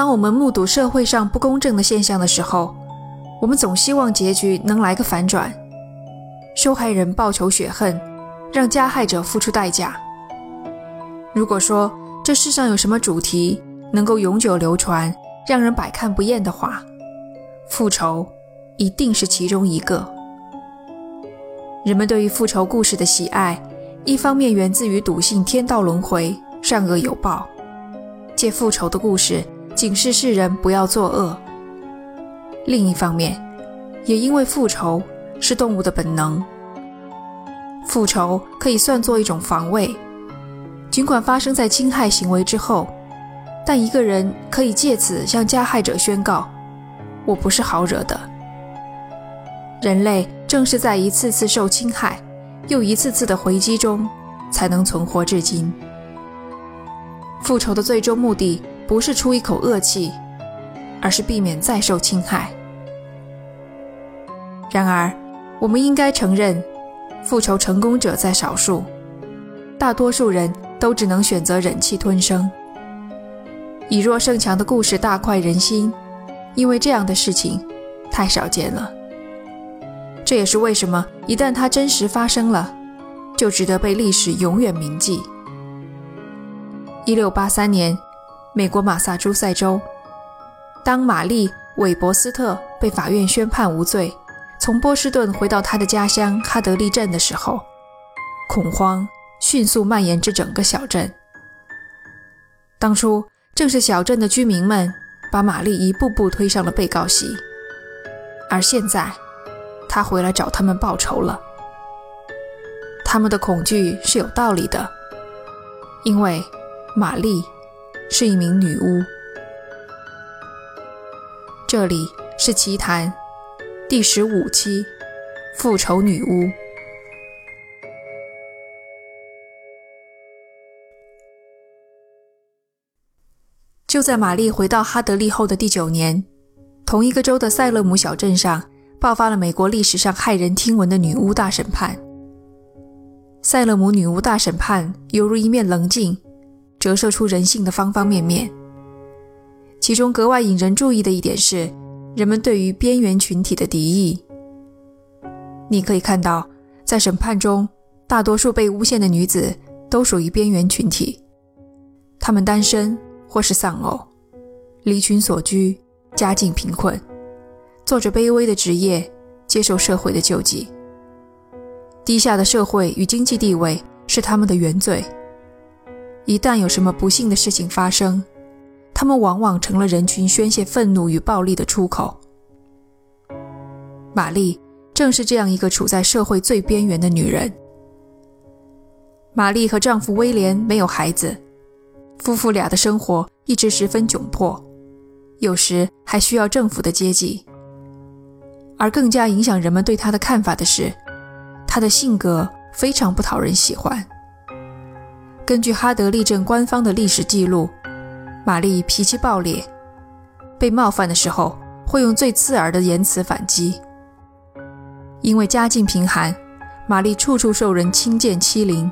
当我们目睹社会上不公正的现象的时候，我们总希望结局能来个反转，受害人报仇雪恨，让加害者付出代价。如果说这世上有什么主题能够永久流传，让人百看不厌的话，复仇一定是其中一个。人们对于复仇故事的喜爱，一方面源自于笃信天道轮回、善恶有报，借复仇的故事警示世人不要作恶；另一方面，也因为复仇是动物的本能，复仇可以算作一种防卫。尽管发生在侵害行为之后，但一个人可以借此向加害者宣告：“我不是好惹的。”人类正是在一次次受侵害，又一次次的回击中，才能存活至今。复仇的最终目的不是出一口恶气，而是避免再受侵害。然而，我们应该承认，复仇成功者在少数，大多数人。都只能选择忍气吞声。以弱胜强的故事大快人心，因为这样的事情太少见了。这也是为什么一旦它真实发生了，就值得被历史永远铭记。一六八三年，美国马萨诸塞州，当玛丽·韦伯斯特被法院宣判无罪，从波士顿回到他的家乡哈德利镇的时候，恐慌。迅速蔓延至整个小镇。当初正是小镇的居民们把玛丽一步步推上了被告席，而现在，他回来找他们报仇了。他们的恐惧是有道理的，因为玛丽是一名女巫。这里是奇谈第十五期：复仇女巫。就在玛丽回到哈德利后的第九年，同一个州的塞勒姆小镇上爆发了美国历史上骇人听闻的女巫大审判。塞勒姆女巫大审判犹如一面棱镜，折射出人性的方方面面。其中格外引人注意的一点是，人们对于边缘群体的敌意。你可以看到，在审判中，大多数被诬陷的女子都属于边缘群体，她们单身。或是丧偶，离群所居，家境贫困，做着卑微的职业，接受社会的救济。低下的社会与经济地位是他们的原罪。一旦有什么不幸的事情发生，他们往往成了人群宣泄愤怒与暴力的出口。玛丽正是这样一个处在社会最边缘的女人。玛丽和丈夫威廉没有孩子。夫妇俩的生活一直十分窘迫，有时还需要政府的接济。而更加影响人们对她的看法的是，她的性格非常不讨人喜欢。根据哈德利镇官方的历史记录，玛丽脾气暴烈，被冒犯的时候会用最刺耳的言辞反击。因为家境贫寒，玛丽处处受人轻贱欺凌。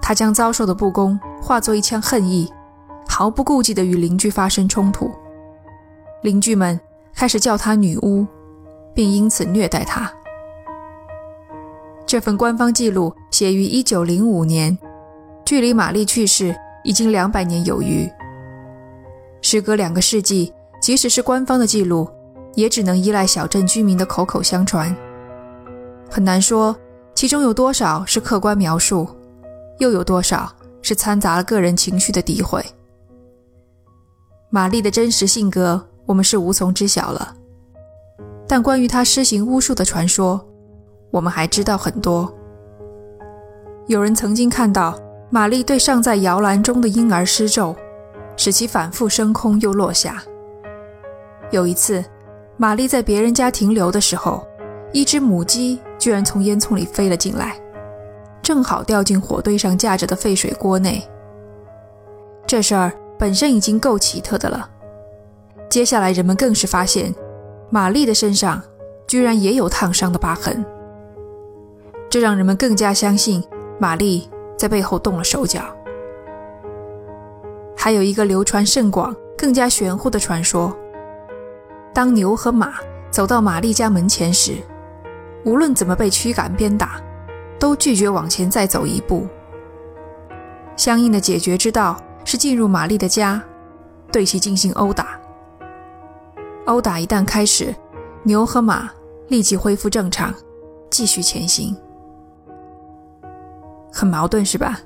她将遭受的不公化作一腔恨意，毫不顾忌地与邻居发生冲突。邻居们开始叫她女巫，并因此虐待她。这份官方记录写于1905年，距离玛丽去世已经两百年有余。时隔两个世纪，即使是官方的记录，也只能依赖小镇居民的口口相传，很难说其中有多少是客观描述。又有多少是掺杂了个人情绪的诋毁？玛丽的真实性格，我们是无从知晓了。但关于她施行巫术的传说，我们还知道很多。有人曾经看到玛丽对尚在摇篮中的婴儿施咒，使其反复升空又落下。有一次，玛丽在别人家停留的时候，一只母鸡居然从烟囱里飞了进来。正好掉进火堆上架着的沸水锅内。这事儿本身已经够奇特的了，接下来人们更是发现，玛丽的身上居然也有烫伤的疤痕，这让人们更加相信玛丽在背后动了手脚。还有一个流传甚广、更加玄乎的传说：当牛和马走到玛丽家门前时，无论怎么被驱赶鞭打，都拒绝往前再走一步。相应的解决之道是进入玛丽的家，对其进行殴打。殴打一旦开始，牛和马立即恢复正常，继续前行。很矛盾是吧？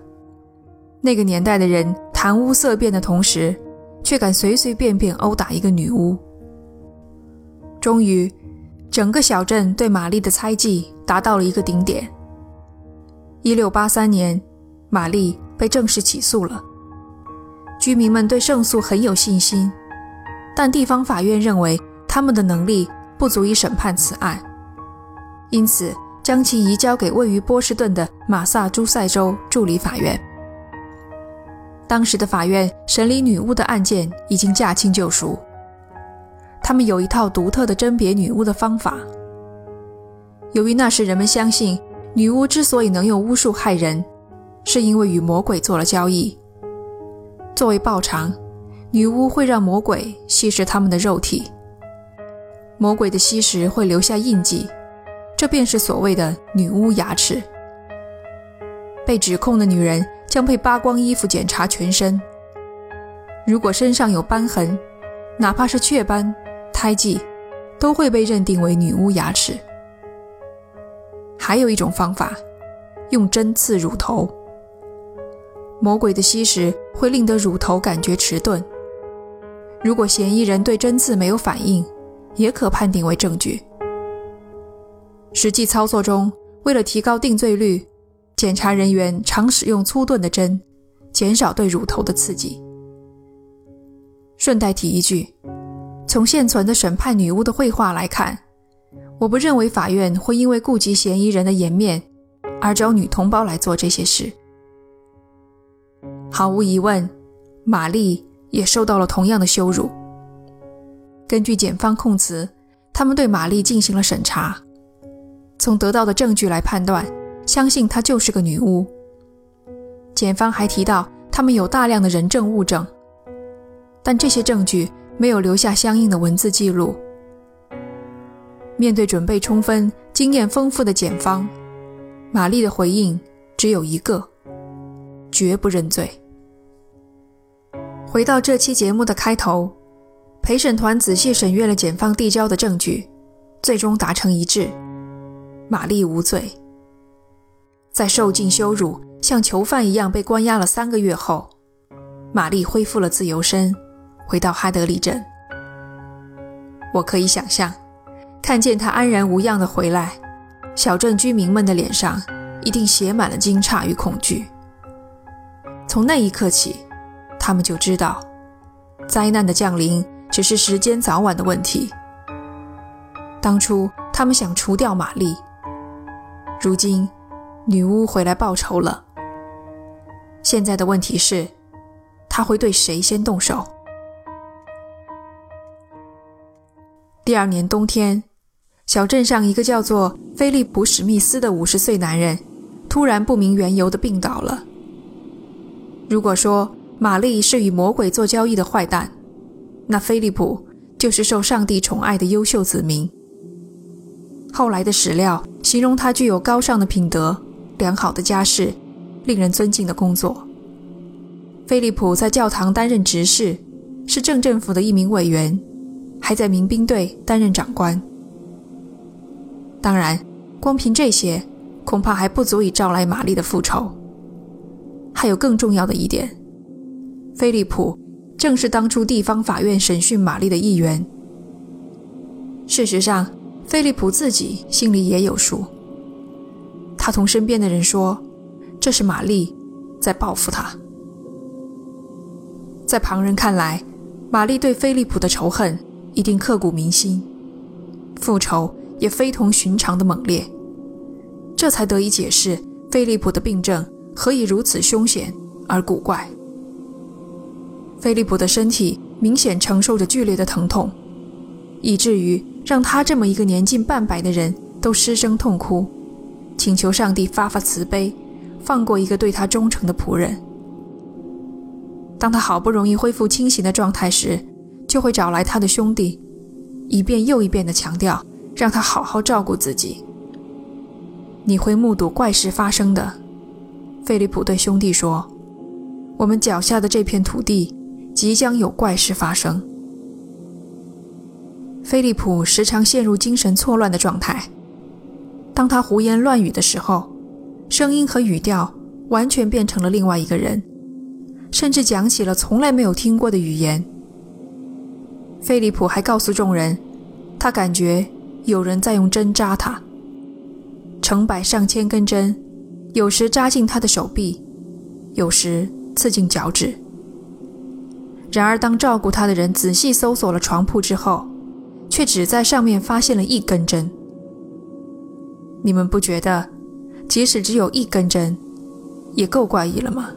那个年代的人谈污色变的同时，却敢随随便便殴打一个女巫。终于，整个小镇对玛丽的猜忌达到了一个顶点。一六八三年，玛丽被正式起诉了。居民们对胜诉很有信心，但地方法院认为他们的能力不足以审判此案，因此将其移交给位于波士顿的马萨诸塞州助理法院。当时的法院审理女巫的案件已经驾轻就熟，他们有一套独特的甄别女巫的方法。由于那时人们相信女巫之所以能用巫术害人，是因为与魔鬼做了交易。作为报偿，女巫会让魔鬼吸食他们的肉体，魔鬼的吸食会留下印记，这便是所谓的女巫牙齿。被指控的女人。将被扒光衣服检查全身，如果身上有斑痕，哪怕是雀斑、胎记，都会被认定为女巫牙齿。还有一种方法，用针刺乳头。魔鬼的吸食会令得乳头感觉迟钝，如果嫌疑人对针刺没有反应，也可判定为证据。实际操作中，为了提高定罪率。检察人员常使用粗钝的针，减少对乳头的刺激。顺带提一句，从现存的审判女巫的绘画来看，我不认为法院会因为顾及嫌疑人的颜面而找女同胞来做这些事。毫无疑问，玛丽也受到了同样的羞辱。根据检方控词，他们对玛丽进行了审查，从得到的证据来判断。相信她就是个女巫。检方还提到，他们有大量的人证物证，但这些证据没有留下相应的文字记录。面对准备充分、经验丰富的检方，玛丽的回应只有一个：绝不认罪。回到这期节目的开头，陪审团仔细审阅了检方递交的证据，最终达成一致：玛丽无罪。在受尽羞辱，像囚犯一样被关押了三个月后，玛丽恢复了自由身，回到哈德里镇。我可以想象，看见她安然无恙地回来，小镇居民们的脸上一定写满了惊诧与恐惧。从那一刻起，他们就知道，灾难的降临只是时间早晚的问题。当初他们想除掉玛丽，如今。女巫回来报仇了。现在的问题是，她会对谁先动手？第二年冬天，小镇上一个叫做菲利普·史密斯的五十岁男人，突然不明缘由的病倒了。如果说玛丽是与魔鬼做交易的坏蛋，那菲利普就是受上帝宠爱的优秀子民。后来的史料形容他具有高尚的品德。良好的家世，令人尊敬的工作。菲利普在教堂担任执事，是镇政府的一名委员，还在民兵队担任长官。当然，光凭这些，恐怕还不足以招来玛丽的复仇。还有更重要的一点，菲利普正是当初地方法院审讯玛丽的一员。事实上，菲利普自己心里也有数。他同身边的人说：“这是玛丽在报复他。”在旁人看来，玛丽对菲利普的仇恨一定刻骨铭心，复仇也非同寻常的猛烈，这才得以解释菲利普的病症何以如此凶险而古怪。菲利普的身体明显承受着剧烈的疼痛，以至于让他这么一个年近半百的人都失声痛哭。请求上帝发发慈悲，放过一个对他忠诚的仆人。当他好不容易恢复清醒的状态时，就会找来他的兄弟，一遍又一遍地强调让他好好照顾自己。你会目睹怪事发生的，菲利普对兄弟说：“我们脚下的这片土地即将有怪事发生。”菲利普时常陷入精神错乱的状态，当他胡言乱语的时候，声音和语调完全变成了另外一个人，甚至讲起了从来没有听过的语言。菲利普还告诉众人，他感觉有人在用针扎他。成百上千根针，有时扎进他的手臂，有时刺进脚趾。然而，当照顾他的人仔细搜索了床铺之后，却只在上面发现了一根针。你们不觉得，即使只有一根针，也够怪异了吗？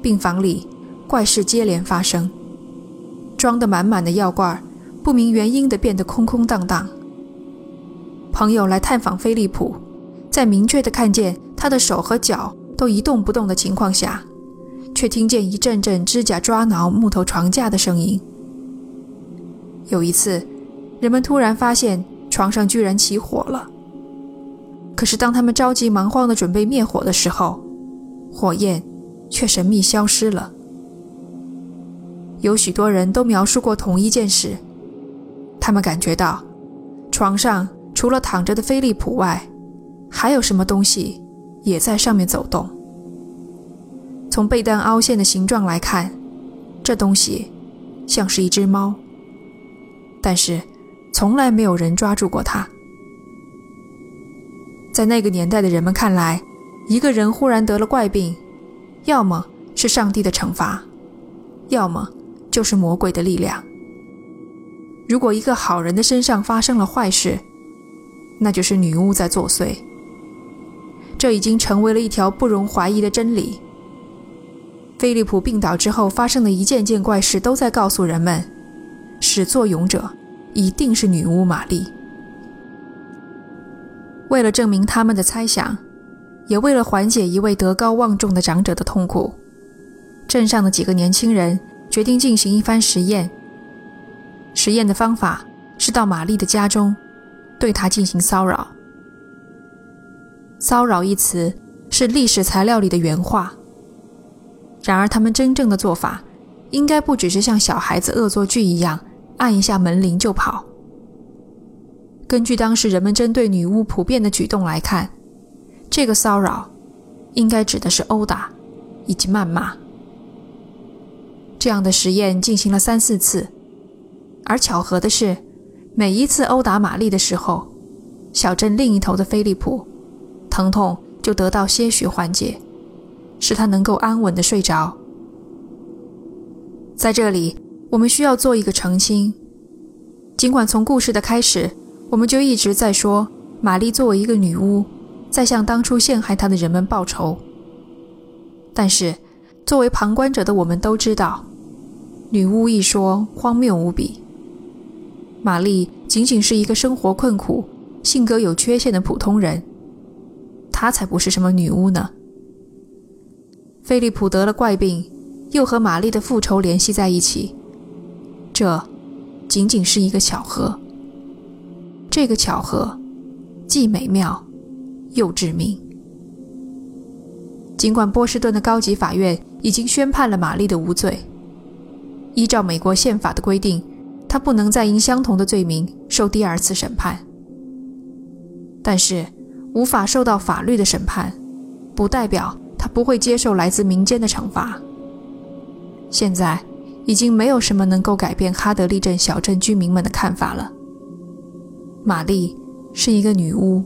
病房里怪事接连发生，装得满满的药罐，不明原因的变得空空荡荡。朋友来探访菲利普，在明确的看见他的手和脚都一动不动的情况下，却听见一阵阵指甲抓挠木头床架的声音。有一次，人们突然发现床上居然起火了。可是当他们着急忙慌的准备灭火的时候，火焰却神秘消失了。有许多人都描述过同一件事，他们感觉到床上。除了躺着的菲利普外，还有什么东西也在上面走动？从被单凹陷的形状来看，这东西像是一只猫，但是从来没有人抓住过他。在那个年代的人们看来，一个人忽然得了怪病，要么是上帝的惩罚，要么就是魔鬼的力量。如果一个好人的身上发生了坏事，那就是女巫在作祟，这已经成为了一条不容怀疑的真理。菲利普病倒之后发生的一件件怪事，都在告诉人们，始作俑者一定是女巫玛丽。为了证明他们的猜想，也为了缓解一位德高望重的长者的痛苦，镇上的几个年轻人决定进行一番实验。实验的方法是到玛丽的家中。对她进行骚扰。骚扰一词是历史材料里的原话。然而，他们真正的做法，应该不只是像小孩子恶作剧一样按一下门铃就跑。根据当时人们针对女巫普遍的举动来看，这个骚扰应该指的是殴打以及谩骂。这样的实验进行了三四次，而巧合的是。每一次殴打玛丽的时候，小镇另一头的菲利普，疼痛就得到些许缓解，使他能够安稳的睡着。在这里，我们需要做一个澄清：尽管从故事的开始，我们就一直在说玛丽作为一个女巫，在向当初陷害她的人们报仇，但是作为旁观者的我们都知道，女巫一说荒谬无比。玛丽仅仅是一个生活困苦、性格有缺陷的普通人，她才不是什么女巫呢。菲利普得了怪病，又和玛丽的复仇联系在一起，这仅仅是一个巧合。这个巧合既美妙又致命。尽管波士顿的高级法院已经宣判了玛丽的无罪，依照美国宪法的规定。他不能再因相同的罪名受第二次审判，但是无法受到法律的审判，不代表他不会接受来自民间的惩罚。现在已经没有什么能够改变哈德利镇小镇居民们的看法了。玛丽是一个女巫，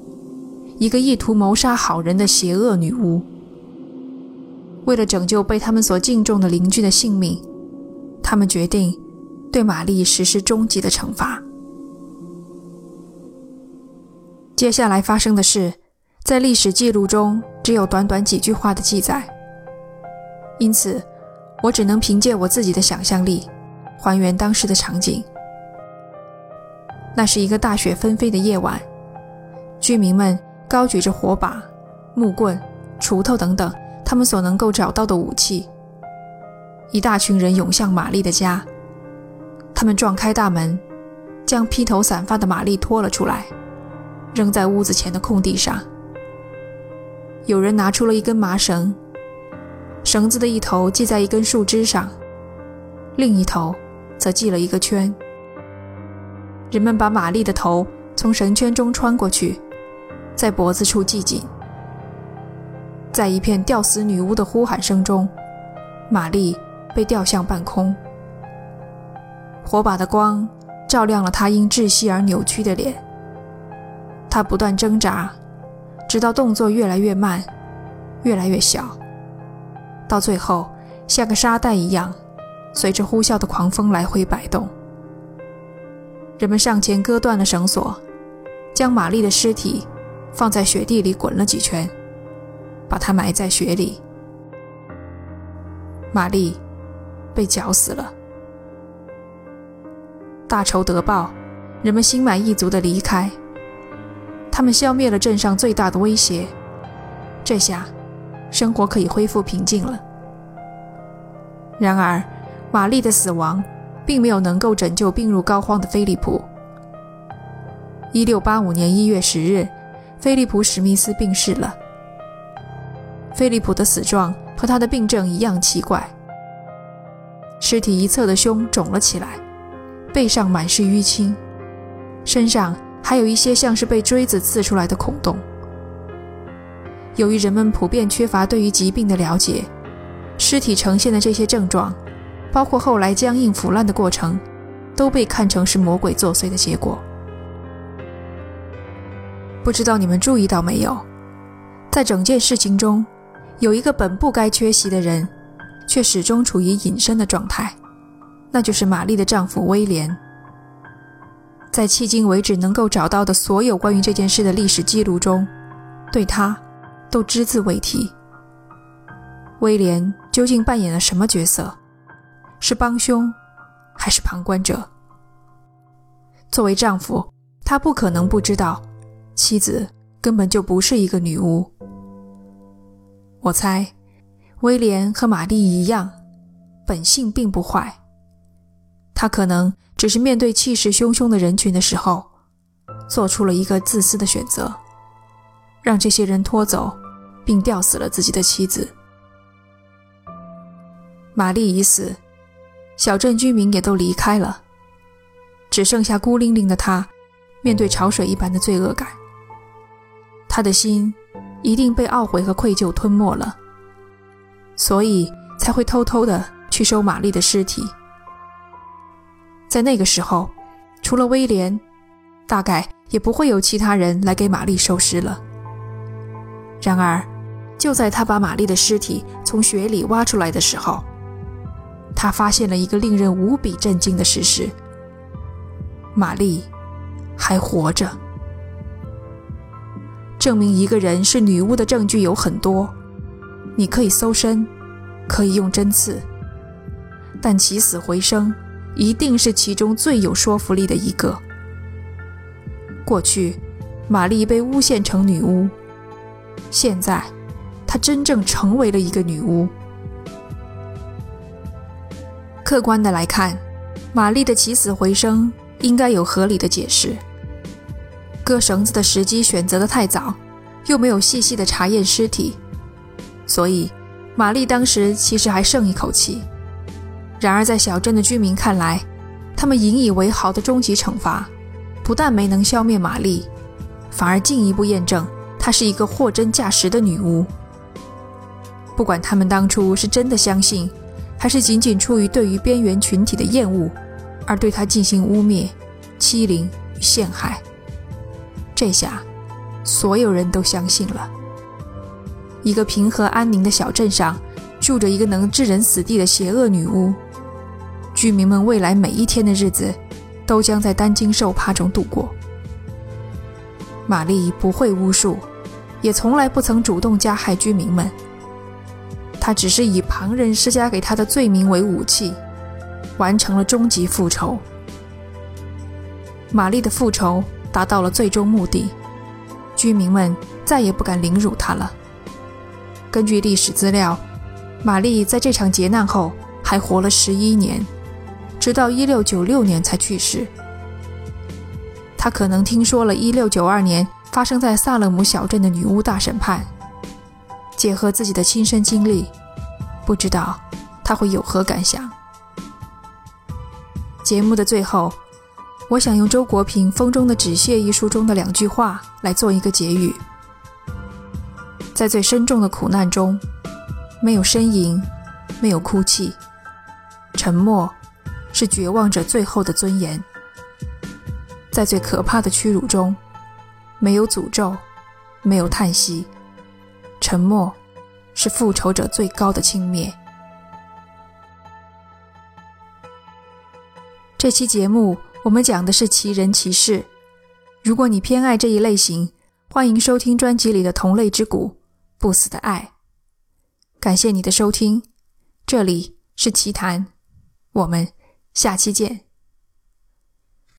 一个意图谋杀好人的邪恶女巫。为了拯救被他们所敬重的邻居的性命，他们决定。对玛丽实施终极的惩罚。接下来发生的事，在历史记录中只有短短几句话的记载，因此我只能凭借我自己的想象力，还原当时的场景。那是一个大雪纷飞的夜晚，居民们高举着火把、木棍、锄头等等他们所能够找到的武器，一大群人涌向玛丽的家。他们撞开大门，将披头散发的玛丽拖了出来，扔在屋子前的空地上。有人拿出了一根麻绳，绳子的一头系在一根树枝上，另一头则系了一个圈。人们把玛丽的头从绳圈中穿过去，在脖子处系紧。在一片吊死女巫的呼喊声中，玛丽被吊向半空。火把的光照亮了她因窒息而扭曲的脸。她不断挣扎。直到动作越来越慢，越来越小，到最后像个沙袋一样，随着呼啸的狂风来回摆动。人们上前割断了绳索，将玛丽的尸体放在雪地里滚了几圈，把她埋在雪里。玛丽被绞死了。大仇得报，人们心满意足地离开。他们消灭了镇上最大的威胁，这下生活可以恢复平静了。然而，玛丽的死亡并没有能够拯救病入膏肓的菲利普。一六八五年一月十日，菲利普·史密斯病逝了。菲利普的死状和他的病症一样奇怪：尸体一侧的胸肿了起来，背上满是淤青，身上。还有一些像是被锥子刺出来的孔洞。由于人们普遍缺乏对于疾病的了解，尸体呈现的这些症状，包括后来僵硬腐烂的过程，都被看成是魔鬼作祟的结果。不知道你们注意到没有，在整件事情中，有一个本不该缺席的人，却始终处于隐身的状态，那就是玛丽的丈夫威廉。在迄今为止能够找到的所有关于这件事的历史记录中，对他都只字未提。威廉究竟扮演了什么角色？是帮凶，还是旁观者？作为丈夫，他不可能不知道，妻子根本就不是一个女巫。我猜，威廉和玛丽一样，本性并不坏。他可能。只是面对气势汹汹的人群的时候，做出了一个自私的选择，让这些人拖走，并吊死了自己的妻子。玛丽已死，小镇居民也都离开了，只剩下孤零零的他，面对潮水一般的罪恶感。他的心一定被懊悔和愧疚吞没了，所以才会偷偷的去收玛丽的尸体。在那个时候，除了威廉，大概也不会有其他人来给玛丽收尸了。然而，就在他把玛丽的尸体从雪里挖出来的时候，他发现了一个令人无比震惊的事实：玛丽还活着。证明一个人是女巫的证据有很多，你可以搜身，可以用针刺，但起死回生。一定是其中最有说服力的一个。过去，玛丽被诬陷成女巫，现在，她真正成为了一个女巫。客观的来看，玛丽的起死回生应该有合理的解释。割绳子的时机选择的太早，又没有细细的查验尸体，所以玛丽当时其实还剩一口气。然而，在小镇的居民看来，他们引以为豪的终极惩罚，不但没能消灭玛丽，反而进一步验证她是一个货真价实的女巫。不管他们当初是真的相信，还是仅仅出于对于边缘群体的厌恶，而对她进行污蔑、欺凌与陷害，这下，所有人都相信了。一个平和安宁的小镇上，住着一个能置人死地的邪恶女巫。居民们未来每一天的日子，都将在担惊受怕中度过。玛丽不会巫术，也从来不曾主动加害居民们。他只是以旁人施加给他的罪名为武器，完成了终极复仇。玛丽的复仇达到了最终目的，居民们再也不敢凌辱她了。根据历史资料，玛丽在这场劫难后。还活了十一年，直到一六九六年才去世。他可能听说了一六九二年发生在萨勒姆小镇的女巫大审判，结合自己的亲身经历，不知道他会有何感想。节目的最后，我想用周国平《风中的纸屑》一书中的两句话来做一个结语：在最深重的苦难中，没有呻吟，没有哭泣，沉默是绝望者最后的尊严；在最可怕的屈辱中，没有诅咒，没有叹息，沉默是复仇者最高的轻蔑。这期节目我们讲的是奇人奇事。如果你偏爱这一类型，欢迎收听专辑里的同类之谷《不死的爱》。感谢你的收听，这里是奇谈，我们下期见。